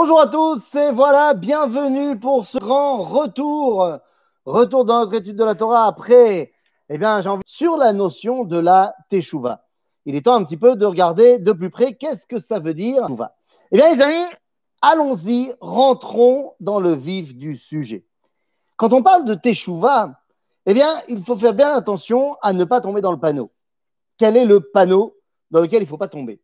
Bonjour à tous et voilà, bienvenue pour ce grand retour, retour dans notre étude de la Torah après, eh bien, j'ai envie sur la notion de la Teshuvah. Il est temps un petit peu de regarder de plus près qu'est-ce que ça veut dire Teshuvah. Eh bien, les amis, allons-y, rentrons dans le vif du sujet. Quand on parle de Teshuvah, eh bien, il faut faire bien attention à ne pas tomber dans le panneau. Quel est le panneau dans lequel il ne faut pas tomber?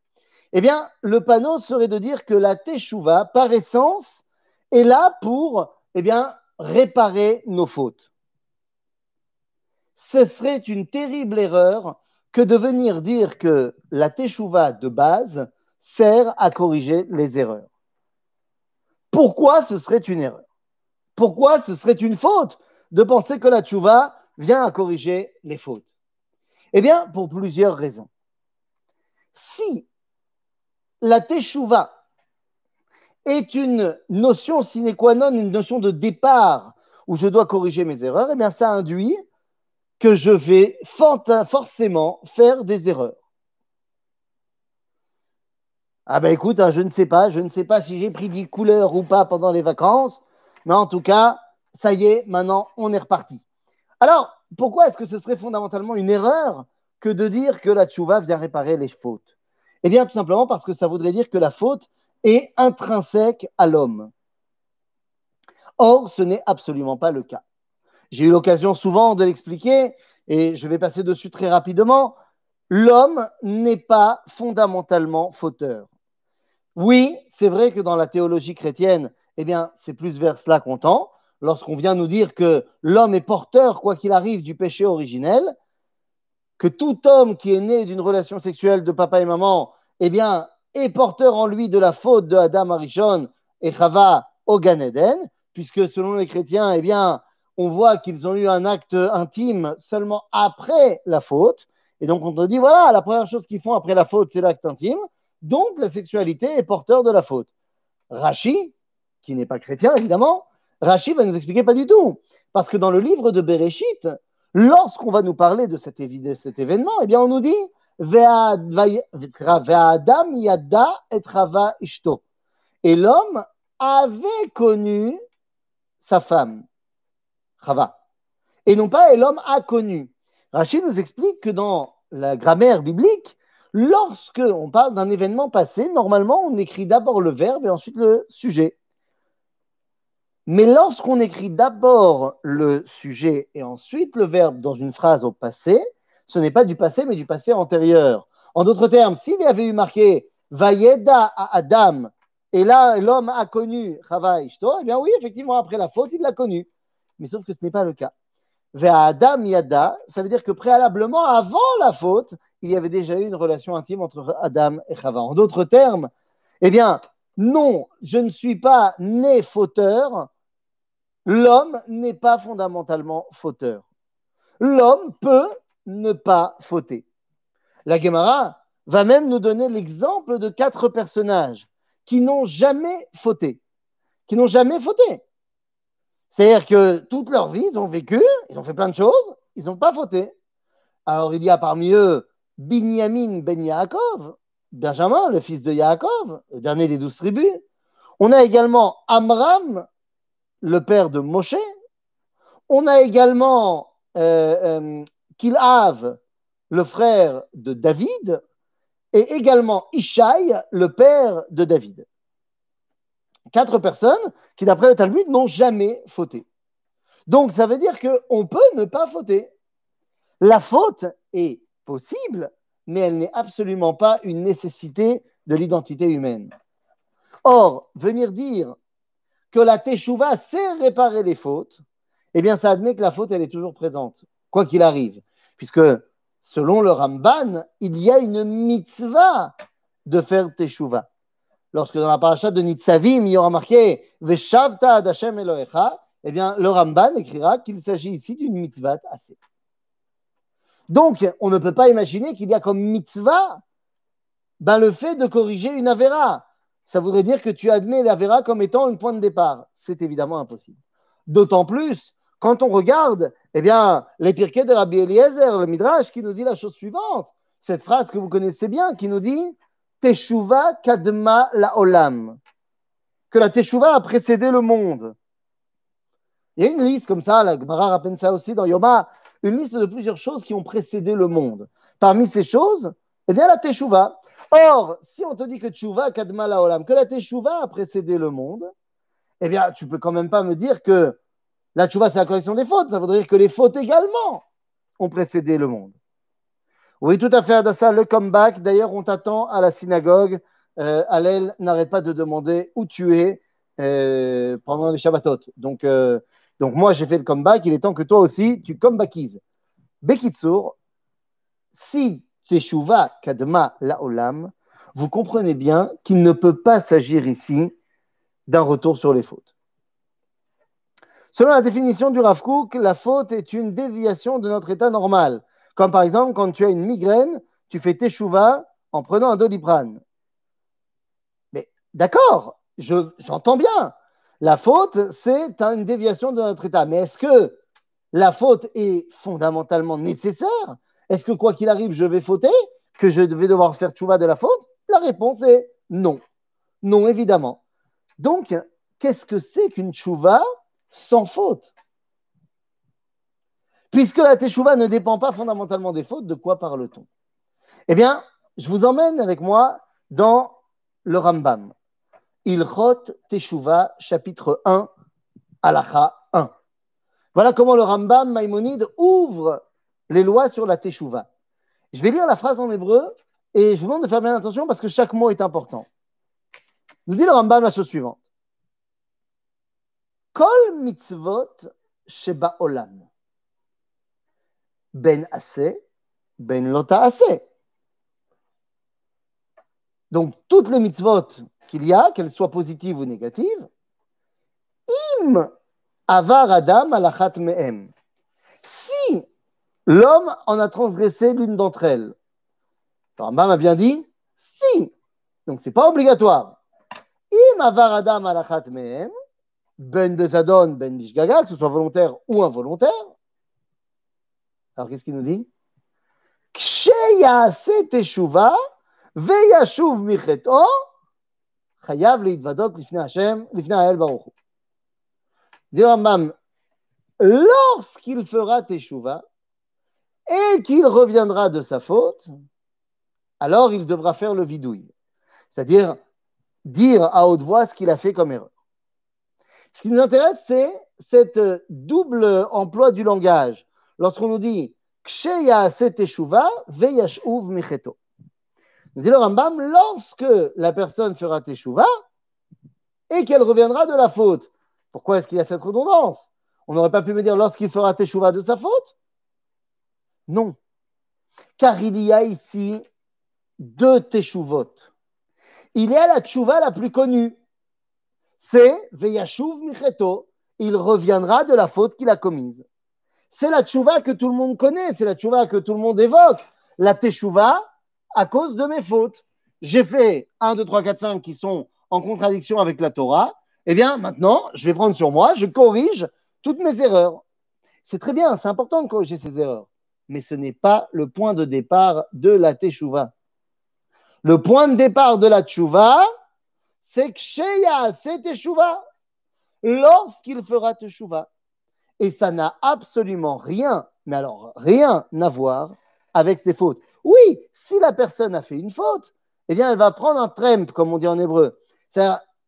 Eh bien, le panneau serait de dire que la teshuva, par essence, est là pour eh bien, réparer nos fautes. Ce serait une terrible erreur que de venir dire que la teshuva de base sert à corriger les erreurs. Pourquoi ce serait une erreur? Pourquoi ce serait une faute de penser que la teshuva vient à corriger les fautes? Eh bien, pour plusieurs raisons. Si la teshuva est une notion sine qua non, une notion de départ où je dois corriger mes erreurs, eh bien ça induit que je vais forcément faire des erreurs. Ah ben écoute, hein, je ne sais pas, je ne sais pas si j'ai pris des couleurs ou pas pendant les vacances, mais en tout cas, ça y est, maintenant on est reparti. Alors, pourquoi est-ce que ce serait fondamentalement une erreur que de dire que la tchouva vient réparer les fautes? Eh bien, tout simplement parce que ça voudrait dire que la faute est intrinsèque à l'homme. Or, ce n'est absolument pas le cas. J'ai eu l'occasion souvent de l'expliquer et je vais passer dessus très rapidement. L'homme n'est pas fondamentalement fauteur. Oui, c'est vrai que dans la théologie chrétienne, eh bien, c'est plus vers cela qu'on tend. Lorsqu'on vient nous dire que l'homme est porteur, quoi qu'il arrive, du péché originel, que tout homme qui est né d'une relation sexuelle de papa et maman, eh bien, est porteur en lui de la faute de Adam Arishon et Chava au Gan Eden, puisque selon les chrétiens, eh bien, on voit qu'ils ont eu un acte intime seulement après la faute. Et donc, on te dit, voilà, la première chose qu'ils font après la faute, c'est l'acte intime. Donc, la sexualité est porteur de la faute. Rashi, qui n'est pas chrétien, évidemment, Rashi va nous expliquer pas du tout. Parce que dans le livre de Bereshit, Lorsqu'on va nous parler de cet, cet événement, eh bien, on nous dit et l'homme avait connu sa femme, Chava. Et non pas, et l'homme a connu. Rachid nous explique que dans la grammaire biblique, lorsque on parle d'un événement passé, normalement, on écrit d'abord le verbe et ensuite le sujet. Mais lorsqu'on écrit d'abord le sujet et ensuite le verbe dans une phrase au passé, ce n'est pas du passé, mais du passé antérieur. En d'autres termes, s'il y avait eu marqué Vayeda à Adam, et là l'homme a connu Chava Ishto, eh bien oui, effectivement, après la faute, il l'a connu. Mais sauf que ce n'est pas le cas. Adam Yada, ça veut dire que préalablement, avant la faute, il y avait déjà eu une relation intime entre Adam et Chava. En d'autres termes, eh bien, non, je ne suis pas né fauteur, L'homme n'est pas fondamentalement fauteur. L'homme peut ne pas fauter. La Gemara va même nous donner l'exemple de quatre personnages qui n'ont jamais fauté. Qui n'ont jamais fauté. C'est-à-dire que toute leur vie, ils ont vécu, ils ont fait plein de choses, ils n'ont pas fauté. Alors il y a parmi eux Binyamin ben Yaakov, Benjamin, le fils de Yaakov, le dernier des douze tribus. On a également Amram, le père de Moshe. On a également euh, euh, Kilhav, le frère de David, et également Ishaï, le père de David. Quatre personnes qui, d'après le Talmud, n'ont jamais fauté. Donc, ça veut dire qu'on peut ne pas fauter. La faute est possible, mais elle n'est absolument pas une nécessité de l'identité humaine. Or, venir dire que la teshuva sait réparer les fautes, eh bien, ça admet que la faute, elle est toujours présente, quoi qu'il arrive. Puisque, selon le Ramban, il y a une mitzvah de faire teshuva. Lorsque dans la paracha de Nitzavim, il y aura marqué Veshavta ad Hashem Elohecha, eh bien, le Ramban écrira qu'il s'agit ici d'une mitzvah assez. Donc, on ne peut pas imaginer qu'il y a comme mitzvah ben, le fait de corriger une avéra ça voudrait dire que tu admets la Vera comme étant une point de départ. C'est évidemment impossible. D'autant plus quand on regarde eh bien, les de Rabbi Eliezer, le Midrash, qui nous dit la chose suivante. Cette phrase que vous connaissez bien, qui nous dit Teshuva kadma la olam. que la Teshuvah a précédé le monde. Il y a une liste comme ça, la Gemara rappelle ça aussi dans Yoma, une liste de plusieurs choses qui ont précédé le monde. Parmi ces choses, eh bien la Teshuvah. Or, si on te dit que Teshuvah kadma la olam, que la Teshuvah a précédé le monde, eh bien, tu peux quand même pas me dire que la Teshuvah, c'est la correction des fautes. Ça voudrait dire que les fautes également ont précédé le monde. Oui, tout à fait, Adassa, le comeback. D'ailleurs, on t'attend à la synagogue. Euh, Allel n'arrête pas de demander où tu es euh, pendant les Shabbatot. Donc, euh, donc moi, j'ai fait le comeback. Il est temps que toi aussi, tu comebackises. Bekitsur, si Teshuva Kadma Laolam, vous comprenez bien qu'il ne peut pas s'agir ici d'un retour sur les fautes. Selon la définition du Rav Kook, la faute est une déviation de notre état normal. Comme par exemple, quand tu as une migraine, tu fais Teshuva en prenant un doliprane. Mais d'accord, j'entends bien. La faute, c'est une déviation de notre état. Mais est-ce que la faute est fondamentalement nécessaire? Est-ce que quoi qu'il arrive, je vais fauter? Que je vais devoir faire tchouva de la faute? La réponse est non. Non, évidemment. Donc, qu'est-ce que c'est qu'une tchouva sans faute Puisque la teshuva ne dépend pas fondamentalement des fautes, de quoi parle-t-on? Eh bien, je vous emmène avec moi dans le Rambam. Ilchot Teshuva, chapitre 1, Alacha 1. Voilà comment le Rambam Maïmonide ouvre les lois sur la Teshuva. Je vais lire la phrase en hébreu et je vous demande de faire bien attention parce que chaque mot est important. Nous dit le Rambam la chose suivante. Kol mitzvot sheba olam. Ben assez, ben lota assez. Donc, toutes les mitzvot qu'il y a, qu'elles soient positives ou négatives, im avar adam alachat me'em. Si l'homme en a transgressé l'une d'entre elles, Rambam a bien dit si. Donc, ce n'est pas obligatoire. Im avar adam alachat me'em, ben bezadon, ben bishgaga, que ce soit volontaire ou involontaire. Alors, qu'est-ce qu'il nous dit? Lorsqu'il fera teshuva et qu'il reviendra de sa faute, alors il devra faire le vidouille. C'est-à-dire dire à haute voix ce qu'il a fait comme erreur. Ce qui nous intéresse, c'est cet double emploi du langage. Lorsqu'on nous dit Ksheya teshuva veyashuv micheto. Nous dit le Rambam, lorsque la personne fera teshuva et qu'elle reviendra de la faute. Pourquoi est-ce qu'il y a cette redondance? On n'aurait pas pu me dire lorsqu'il fera teshuva de sa faute? Non. Car il y a ici deux teshuvot. Il y a la teshuva la plus connue, c'est Veyashuv Micheto, il reviendra de la faute qu'il a commise. C'est la tchouva que tout le monde connaît, c'est la tchouva que tout le monde évoque. La teshuva à cause de mes fautes. J'ai fait 1, 2, 3, 4, 5 qui sont en contradiction avec la Torah. Eh bien, maintenant, je vais prendre sur moi, je corrige toutes mes erreurs. C'est très bien, c'est important de corriger ces erreurs. Mais ce n'est pas le point de départ de la teshuva. Le point de départ de la teshuva, c'est que Sheya, c'est Teshuva, lorsqu'il fera Teshuva. Et ça n'a absolument rien, mais alors rien à voir avec ses fautes. Oui, si la personne a fait une faute, eh bien, elle va prendre un trempe, comme on dit en hébreu.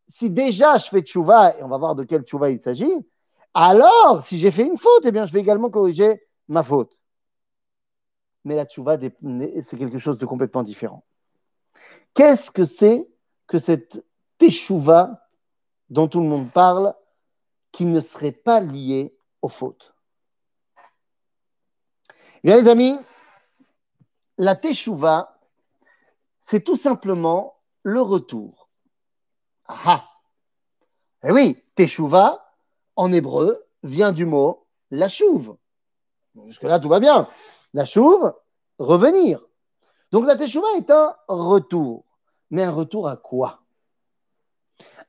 Si déjà je fais Teshuva, et on va voir de quel Teshuva il s'agit, alors, si j'ai fait une faute, eh bien, je vais également corriger ma faute. Mais la Teshuva, c'est quelque chose de complètement différent. Qu'est-ce que c'est que cette teshuva dont tout le monde parle qui ne serait pas lié aux fautes. Bien les amis, la teshuva, c'est tout simplement le retour. Ah Eh oui, teshuva, en hébreu, vient du mot la chouve. Jusque-là, tout va bien. La chouve, revenir. Donc la teshuva est un retour. Mais un retour à quoi?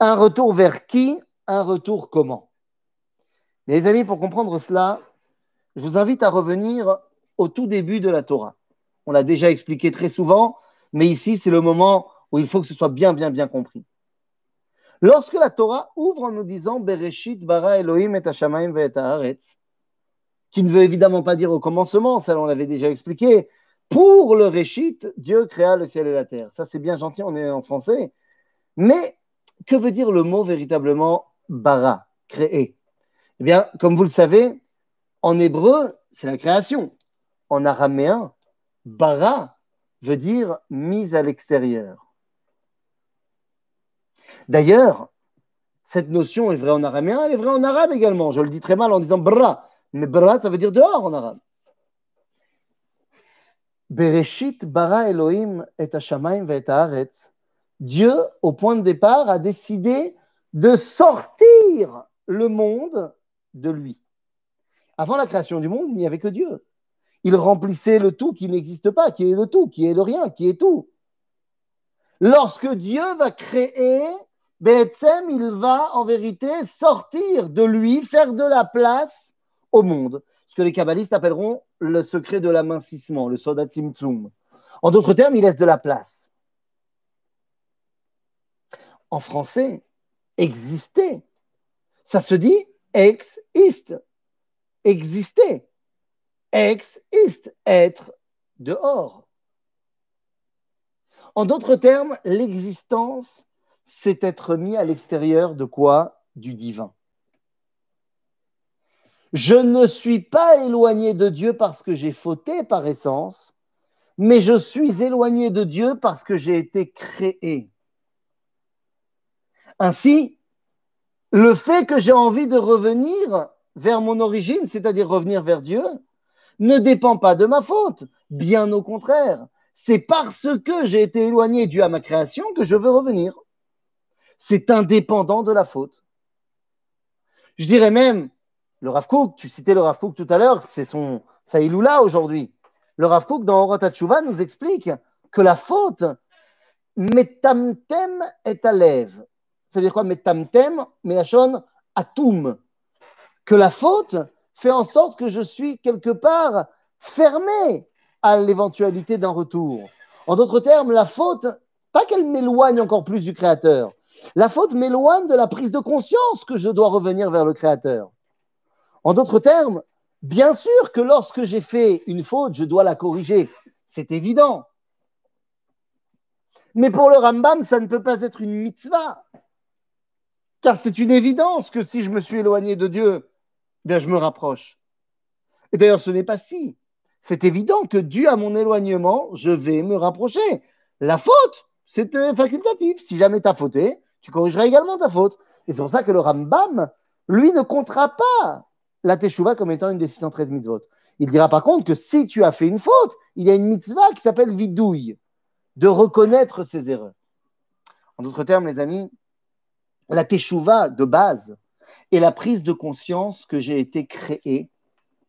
Un retour vers qui? Un retour comment? Les amis, pour comprendre cela, je vous invite à revenir au tout début de la Torah. On l'a déjà expliqué très souvent, mais ici, c'est le moment où il faut que ce soit bien, bien, bien compris. Lorsque la Torah ouvre en nous disant Bereshit bara Elohim et Hashamayim ve haaretz, qui ne veut évidemment pas dire au commencement, ça on l'avait déjà expliqué, pour le Réchit, Dieu créa le ciel et la terre. Ça c'est bien gentil, on est en français. Mais que veut dire le mot véritablement bara, créer? Eh bien, comme vous le savez, en hébreu, c'est la création. En araméen, bara veut dire mise à l'extérieur. D'ailleurs, cette notion est vraie en araméen, elle est vraie en arabe également. Je le dis très mal en disant bra, mais bra, ça veut dire dehors en arabe. Bereshit bara Elohim et et haaretz. Dieu, au point de départ, a décidé de sortir le monde de lui. Avant la création du monde, il n'y avait que Dieu. Il remplissait le tout qui n'existe pas, qui est le tout, qui est le rien, qui est tout. Lorsque Dieu va créer, Betsem, il va en vérité sortir de lui, faire de la place au monde. Ce que les kabbalistes appelleront le secret de l'amincissement, le sodatimtum. En d'autres termes, il laisse de la place. En français, exister, ça se dit ex ist, exister. Ex ist, être dehors. En d'autres termes, l'existence, c'est être mis à l'extérieur de quoi? Du divin. Je ne suis pas éloigné de Dieu parce que j'ai fauté par essence, mais je suis éloigné de Dieu parce que j'ai été créé. Ainsi, le fait que j'ai envie de revenir vers mon origine, c'est-à-dire revenir vers Dieu, ne dépend pas de ma faute. Bien au contraire, c'est parce que j'ai été éloigné dû à ma création que je veux revenir. C'est indépendant de la faute. Je dirais même, le Rav tu citais le Rav tout à l'heure, c'est son Saïloula aujourd'hui. Le Rav dans Orotachuva nous explique que la faute, metamtem est à lève. Ça veut dire quoi atum. Que la faute fait en sorte que je suis quelque part fermé à l'éventualité d'un retour. En d'autres termes, la faute, pas qu'elle m'éloigne encore plus du Créateur, la faute m'éloigne de la prise de conscience que je dois revenir vers le Créateur. En d'autres termes, bien sûr que lorsque j'ai fait une faute, je dois la corriger. C'est évident. Mais pour le Rambam, ça ne peut pas être une mitzvah. Car c'est une évidence que si je me suis éloigné de Dieu, bien je me rapproche. Et d'ailleurs, ce n'est pas si. C'est évident que dû à mon éloignement, je vais me rapprocher. La faute, c'est facultatif. Si jamais tu as fauté, tu corrigeras également ta faute. Et c'est pour ça que le Rambam, lui, ne comptera pas la Teshuvah comme étant une des 613 mitzvot. Il dira par contre que si tu as fait une faute, il y a une mitzvah qui s'appelle vidouille, de reconnaître ses erreurs. En d'autres termes, les amis, la Teshuvah de base est la prise de conscience que j'ai été créé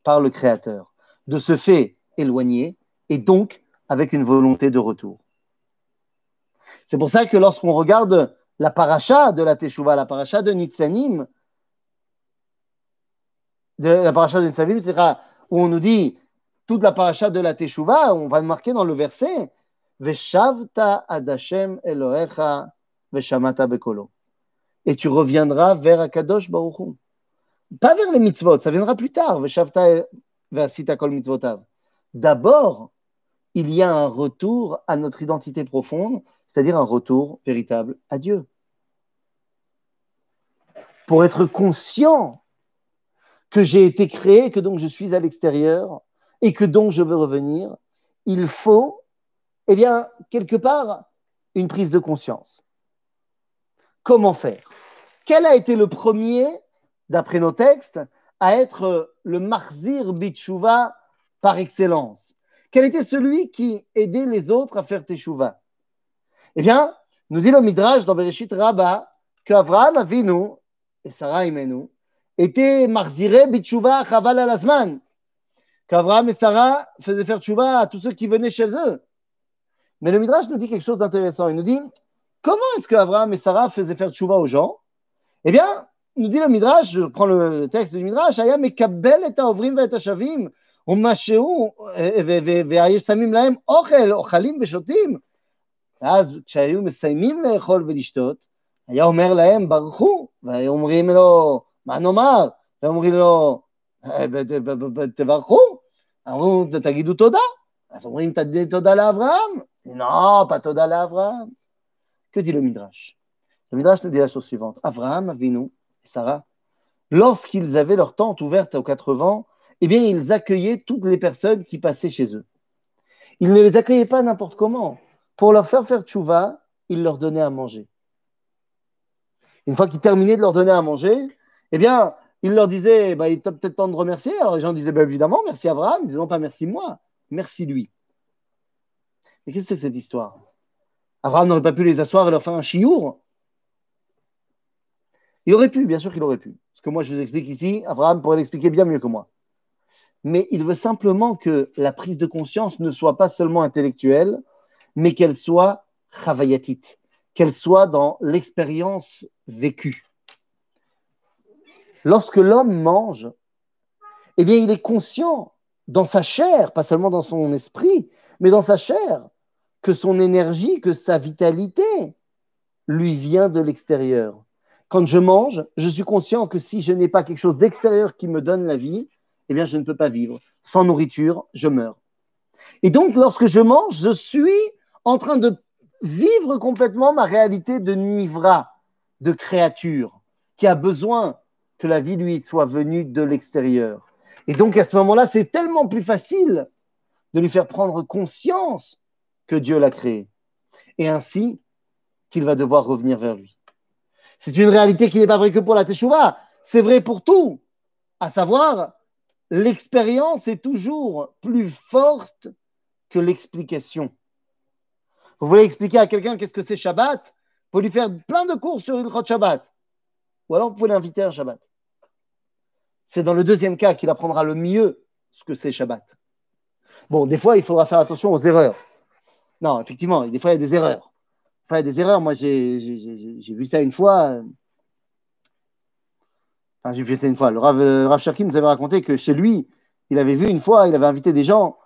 par le Créateur, de ce fait éloigné et donc avec une volonté de retour. C'est pour ça que lorsqu'on regarde la paracha de la Teshuvah, la paracha de Nitzanim, de la paracha de Nitzanim, c'est où on nous dit toute la paracha de la Teshuvah, on va le marquer dans le verset Veshavta adashem Elohecha veshamata bekolo. Et tu reviendras vers Akadosh Baruch Pas vers les mitzvot, ça viendra plus tard. Veshavta vasita kol mitzvotav. D'abord, il y a un retour à notre identité profonde, c'est-à-dire un retour véritable à Dieu. Pour être conscient que j'ai été créé, que donc je suis à l'extérieur et que donc je veux revenir, il faut, eh bien, quelque part, une prise de conscience. Comment faire Quel a été le premier, d'après nos textes, à être le marzir bitshuva par excellence? Quel était celui qui aidait les autres à faire teshuva Eh bien, nous dit le Midrash dans Bereshit Rabba qu'Avraham Avinu et Sarah Imenu étaient marziré bitshuva chaval al Qu'Avraham et Sarah faisaient faire teshuva à tous ceux qui venaient chez eux. Mais le Midrash nous dit quelque chose d'intéressant. Il nous dit comment est-ce qu'Avraham et Sarah faisaient faire teshuva aux gens Eh bien, nous dit le Midrash, je prends le texte du Midrash, Aya mekabel et haovrim et hashavim, ומשהו, והיו שמים להם אוכל, אוכלים ושותים. ואז כשהיו מסיימים לאכול ולשתות, היה אומר להם, ברכו, והיו אומרים לו, מה נאמר? ואומרים לו, תברכו, אמרו, תגידו תודה. אז אומרים, תודה לאברהם. Pas Toda Abraham. Que dit le Midrash? Le Midrash nous dit la chose suivante. Abraham, Avinu et Sarah, lorsqu'ils avaient leur tente ouverte aux quatre vents, eh bien, ils accueillaient toutes les personnes qui passaient chez eux. Ils ne les accueillaient pas n'importe comment. Pour leur faire faire tchouva, ils leur donnaient à manger. Une fois qu'ils terminaient de leur donner à manger, eh bien, ils leur disaient, bah, il est peut-être temps de remercier. Alors les gens disaient, bah, évidemment, merci Abraham. Ils disaient, non, pas merci moi, merci lui. Mais qu'est-ce que c'est que cette histoire? Abraham n'aurait pas pu les asseoir et leur faire un chiour Il aurait pu, bien sûr qu'il aurait pu. Ce que moi je vous explique ici, Abraham pourrait l'expliquer bien mieux que moi. Mais il veut simplement que la prise de conscience ne soit pas seulement intellectuelle, mais qu'elle soit chavayatite, qu'elle soit dans l'expérience vécue. Lorsque l'homme mange, eh bien, il est conscient dans sa chair, pas seulement dans son esprit, mais dans sa chair, que son énergie, que sa vitalité lui vient de l'extérieur. Quand je mange, je suis conscient que si je n'ai pas quelque chose d'extérieur qui me donne la vie, eh bien, je ne peux pas vivre. Sans nourriture, je meurs. Et donc, lorsque je mange, je suis en train de vivre complètement ma réalité de nivra, de créature, qui a besoin que la vie lui soit venue de l'extérieur. Et donc, à ce moment-là, c'est tellement plus facile de lui faire prendre conscience que Dieu l'a créé. Et ainsi qu'il va devoir revenir vers lui. C'est une réalité qui n'est pas vraie que pour la Teshuvah, c'est vrai pour tout. À savoir, l'expérience est toujours plus forte que l'explication. Vous voulez expliquer à quelqu'un qu'est-ce que c'est Shabbat? Vous lui faire plein de cours sur le Shabbat. Ou alors vous pouvez l'inviter à un Shabbat. C'est dans le deuxième cas qu'il apprendra le mieux ce que c'est Shabbat. Bon, des fois, il faudra faire attention aux erreurs. Non, effectivement, des fois, il y a des erreurs. Enfin, il y a des erreurs. Moi, j'ai vu ça une fois. Enfin, j'ai vu ça une fois. Le Rav, nous avait raconté que chez lui, il avait vu une fois, il avait invité des gens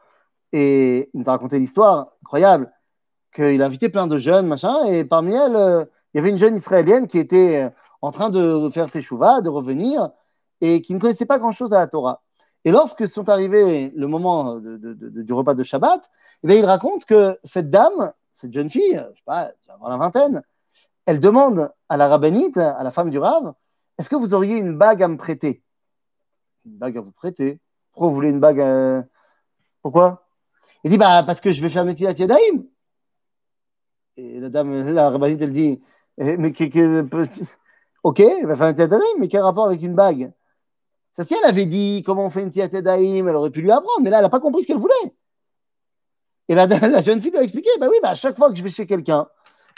et il nous a raconté l'histoire incroyable qu'il a invité plein de jeunes, machin, et parmi elles, euh, il y avait une jeune israélienne qui était en train de faire teshuva, de revenir, et qui ne connaissait pas grand-chose à la Torah. Et lorsque sont arrivés le moment du repas de Shabbat, eh il raconte que cette dame, cette jeune fille, je sais pas, avant la vingtaine, elle demande à la rabbinite, à la femme du rave, est-ce que vous auriez une bague à me prêter? Une bague à vous prêter. Pourquoi vous voulez une bague à... Pourquoi? Il dit, bah, parce que je vais faire Netilat Yadayim. Et la dame, la rabbinite, elle dit, eh, mais ok, elle va faire Netilat Yadayim, mais quel rapport avec une bague? Ça, si elle avait dit comment on fait une tiatedaïm, elle aurait pu lui apprendre, mais là, elle n'a pas compris ce qu'elle voulait. Et la, jeune fille lui a expliqué, bah oui, bah, à chaque fois que je vais chez quelqu'un,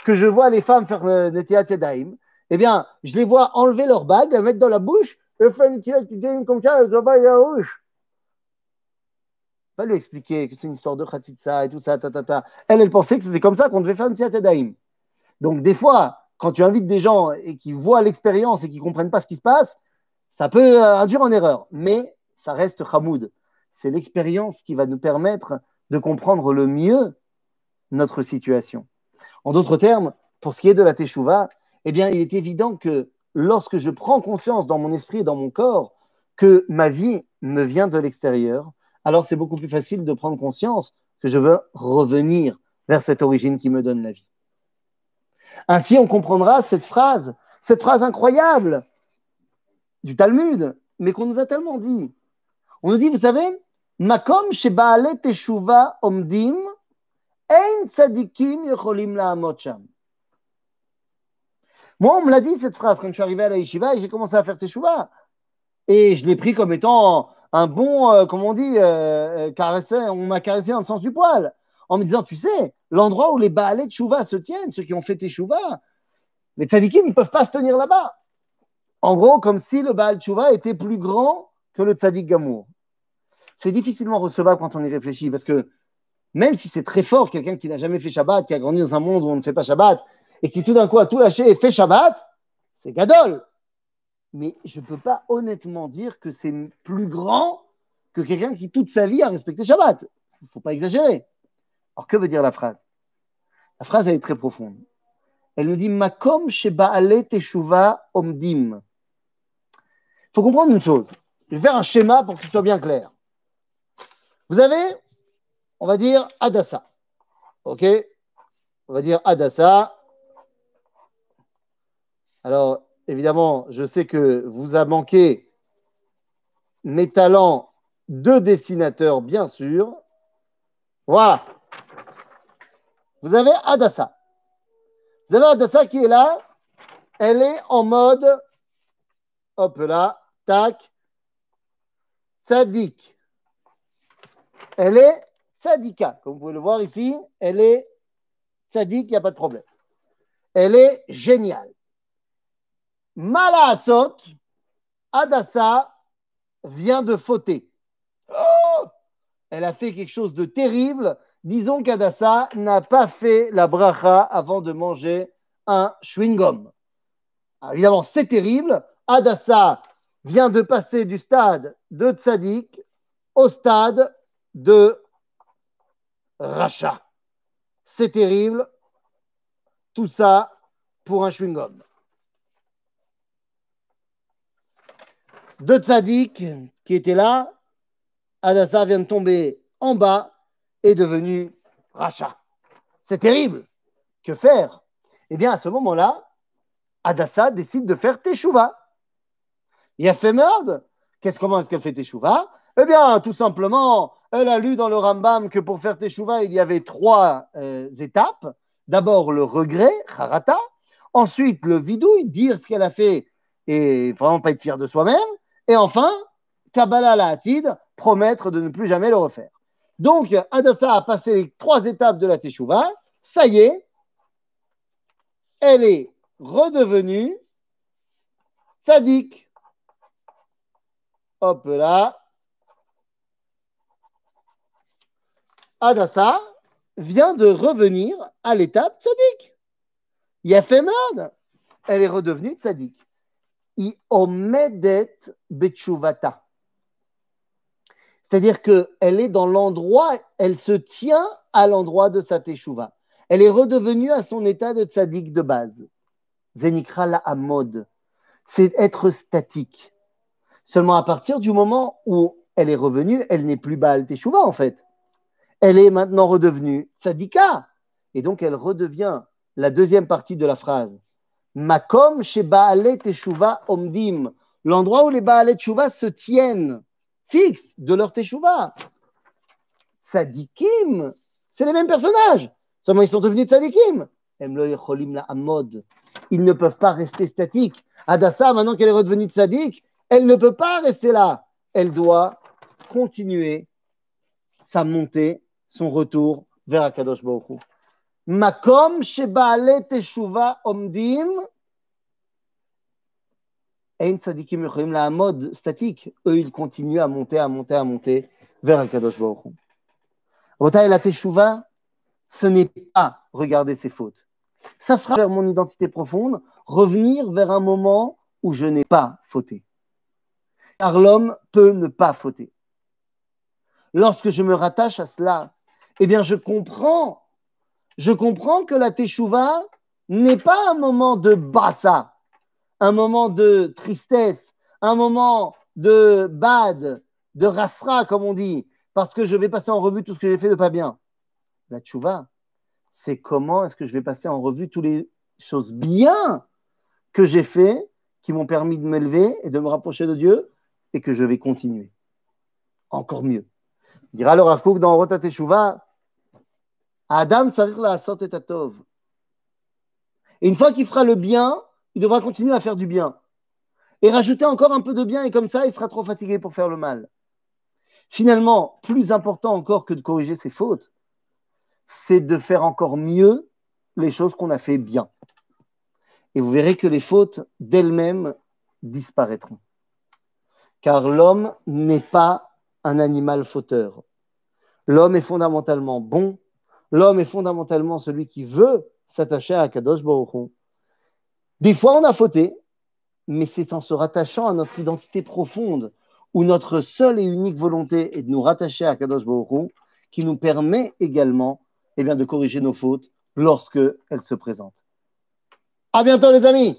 que je vois les femmes faire le, tiatedaïm, eh bien, je les vois enlever leur bague, la mettre dans la bouche, et faire une tiatedaïm comme ça avec la bague à la bouche. Pas lui expliquer que c'est une histoire de khatitsa et tout ça, ta, ta, ta. Elle, elle pensait que c'était comme ça qu'on devait faire une tiatedaïm. Donc, des fois, quand tu invites des gens et qui voient l'expérience et qui ne comprennent pas ce qui se passe, ça peut euh, induire en erreur, mais ça reste Hamoud. C'est l'expérience qui va nous permettre de comprendre le mieux notre situation. En d'autres termes, pour ce qui est de la Teshuvah, eh bien, il est évident que lorsque je prends confiance dans mon esprit et dans mon corps que ma vie me vient de l'extérieur, alors c'est beaucoup plus facile de prendre conscience que je veux revenir vers cette origine qui me donne la vie. Ainsi, on comprendra cette phrase, cette phrase incroyable du Talmud, mais qu'on nous a tellement dit. On nous dit, vous savez, Makom shebaale teshuva omdim, ein tzadikim yecholim la'amot sham. Moi, on me l'a dit cette phrase quand je suis arrivé à la yeshiva et j'ai commencé à faire teshuva. Et je l'ai pris comme étant un bon, euh, comment on dit, euh, euh, caressé, on m'a caressé dans le sens du poil. En me disant, tu sais, l'endroit où les Baalé teshuva se tiennent, ceux qui ont fait teshuva, les tzadikim ne peuvent pas se tenir là-bas. En gros, comme si le Baal Tshuva était plus grand que le Tzadik Gamour. C'est difficilement recevable quand on y réfléchit, parce que même si c'est très fort, quelqu'un qui n'a jamais fait Shabbat, qui a grandi dans un monde où on ne fait pas Shabbat, et qui tout d'un coup a tout lâché et fait Shabbat, c'est Gadol. Mais je ne peux pas honnêtement dire que c'est plus grand que quelqu'un qui toute sa vie a respecté Shabbat. Il ne faut pas exagérer. Alors que veut dire la phrase? La phrase, elle est très profonde. Elle nous dit Makom Shebaale Teshuva Omdim. Faut comprendre une chose. Je vais faire un schéma pour que ce soit bien clair. Vous avez, on va dire, Adassa. OK? On va dire Adassa. Alors, évidemment, je sais que vous a manqué mes talents de dessinateur, bien sûr. Voilà. Vous avez Adassa. Vous avez Adassa qui est là. Elle est en mode, hop là, tac, sadique. Elle est sadika. Comme vous pouvez le voir ici, elle est sadique, il n'y a pas de problème. Elle est géniale. Asot, Adassa vient de fauter. Oh Elle a fait quelque chose de terrible. Disons qu'Adassa n'a pas fait la bracha avant de manger un chewing-gum. évidemment, c'est terrible. Adassa vient de passer du stade de tzaddik au stade de rachat. C'est terrible. Tout ça pour un chewing-gum. de tzaddik qui était là, Adassa vient de tomber en bas et devenu rachat. C'est terrible. Que faire? Eh bien, à ce moment-là, Adassa décide de faire Teshuvah. Il a fait merde. Qu'est-ce comment est-ce qu'elle fait Teshuvah Eh bien, tout simplement, elle a lu dans le Rambam que pour faire Teshuvah, il y avait trois euh, étapes. D'abord le regret, harata. Ensuite le vidouille, dire ce qu'elle a fait et vraiment pas être fier de soi-même. Et enfin, Kabbalah la promettre de ne plus jamais le refaire. Donc, Adassa a passé les trois étapes de la Teshuvah. Ça y est, elle est redevenue tzaddik. Hop là. Adassa vient de revenir à l'étape tzaddik. Merde. Elle est redevenue tzaddik omedet betchuvata. C'est-à-dire qu'elle est dans l'endroit, elle se tient à l'endroit de sa teshuva. Elle est redevenue à son état de tzaddik de base. Zenikra la amod. C'est être statique. Seulement à partir du moment où elle est revenue, elle n'est plus Baal Teshuva en fait. Elle est maintenant redevenue tzadika. Et donc elle redevient la deuxième partie de la phrase. Makom chez Baalet Teshuva Omdim, l'endroit où les Baalet Teshuva se tiennent, fixes de leur Teshuva. Tzadikim, c'est les mêmes personnages, seulement ils sont devenus Tzadikim. Ils ne peuvent pas rester statiques. Adassa, maintenant qu'elle est redevenue Tzadik, elle ne peut pas rester là. Elle doit continuer sa montée, son retour vers Akadosh Baruch Makom Shebaale Teshuva Omdim. Ein tzadikim la mode statique. Eux, ils continuent à monter, à monter, à monter vers un Kadosh Baruch et la Teshuva, ce n'est pas regarder ses fautes. Ça sera vers mon identité profonde, revenir vers un moment où je n'ai pas fauté. Car l'homme peut ne pas fauter. Lorsque je me rattache à cela, eh bien, je comprends je comprends que la teshuva n'est pas un moment de bassa, un moment de tristesse, un moment de bad, de rasra, comme on dit, parce que je vais passer en revue tout ce que j'ai fait de pas bien. La teshuva, c'est comment est-ce que je vais passer en revue toutes les choses bien que j'ai fait, qui m'ont permis de m'élever et de me rapprocher de Dieu, et que je vais continuer. Encore mieux. Dira le Rav dans Rota Teshuva, Adam la et tov. Et une fois qu'il fera le bien, il devra continuer à faire du bien. Et rajouter encore un peu de bien, et comme ça, il sera trop fatigué pour faire le mal. Finalement, plus important encore que de corriger ses fautes, c'est de faire encore mieux les choses qu'on a fait bien. Et vous verrez que les fautes d'elles-mêmes disparaîtront. Car l'homme n'est pas un animal fauteur. L'homme est fondamentalement bon L'homme est fondamentalement celui qui veut s'attacher à Kadosh Baruch Des fois, on a fauté, mais c'est en se rattachant à notre identité profonde, où notre seule et unique volonté est de nous rattacher à Kadosh Baruch qui nous permet également eh bien, de corriger nos fautes lorsque elles se présentent. À bientôt, les amis.